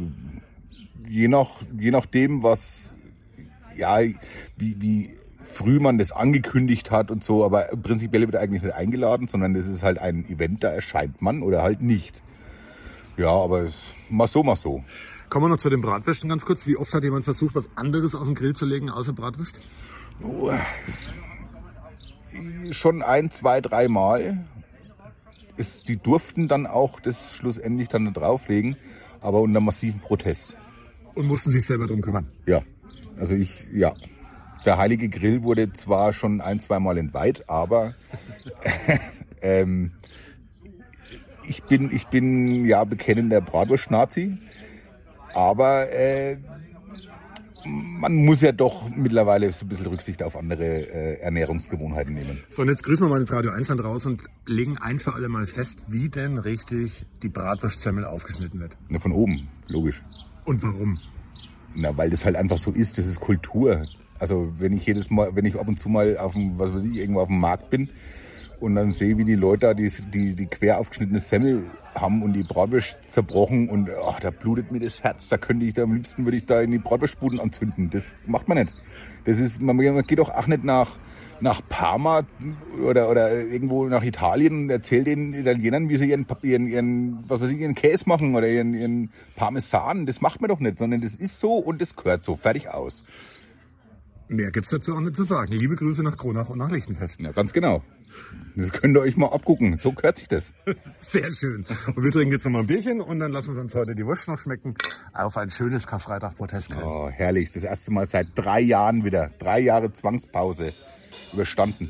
je nach, je nachdem, was, ja, wie, wie früh man das angekündigt hat und so, aber prinzipiell wird eigentlich nicht eingeladen, sondern das ist halt ein Event, da erscheint man oder halt nicht. Ja, aber es, mal so, mal so. Kommen wir noch zu den Bratwürsten ganz kurz. Wie oft hat jemand versucht, was anderes auf den Grill zu legen, außer Bratwurst? Oh, es- schon ein, zwei, drei Mal. Es, die durften dann auch das schlussendlich dann da drauflegen, aber unter massivem Protest. Und mussten sich selber drum kümmern. Ja, also ich, ja. Der Heilige Grill wurde zwar schon ein, zwei Mal entweiht, aber ähm, ich bin, ich bin ja bekennender Bratwurst-Nazi, aber äh, man muss ja doch mittlerweile so ein bisschen Rücksicht auf andere äh, Ernährungsgewohnheiten nehmen. So, und jetzt grüßen wir mal ins Radio 1 Land raus und legen ein für alle Mal fest, wie denn richtig die Bratwurstsemmel aufgeschnitten wird. Na, von oben, logisch. Und warum? Na, weil das halt einfach so ist, das ist Kultur. Also wenn ich jedes Mal, wenn ich ab und zu mal auf dem, was weiß ich, irgendwo auf dem Markt bin und dann sehe, wie die Leute da die, die, die quer aufgeschnittene Semmel haben und die Bratwurst zerbrochen und ach, da blutet mir das Herz, da könnte ich da am liebsten würde ich da in die Bratwurstbuden anzünden. Das macht man nicht. Das ist, man, geht doch auch nicht nach nach Parma oder, oder irgendwo nach Italien und erzählt den Italienern, wie sie ihren, ihren, ihren, was weiß ich, ihren Käse machen oder ihren, ihren Parmesan. Das macht man doch nicht, sondern das ist so und das gehört so. Fertig aus. Mehr gibt's dazu auch nicht zu sagen. Liebe Grüße nach Kronach und nach Lichtenfest. Ja, ganz genau. Das könnt ihr euch mal abgucken. So hört sich das. Sehr schön. Und wir trinken jetzt nochmal ein Bierchen und dann lassen wir uns heute die Wurst noch schmecken. Auf ein schönes Karfreitag-Protestgrillen. Oh, herrlich. Das erste Mal seit drei Jahren wieder. Drei Jahre Zwangspause. Überstanden.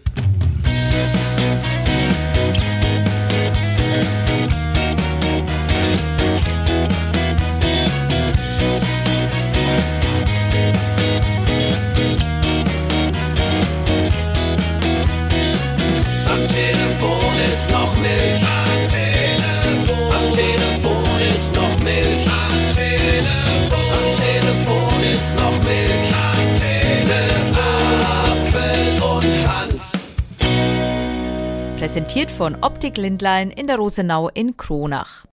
Präsentiert von Optik Lindlein in der Rosenau in Kronach.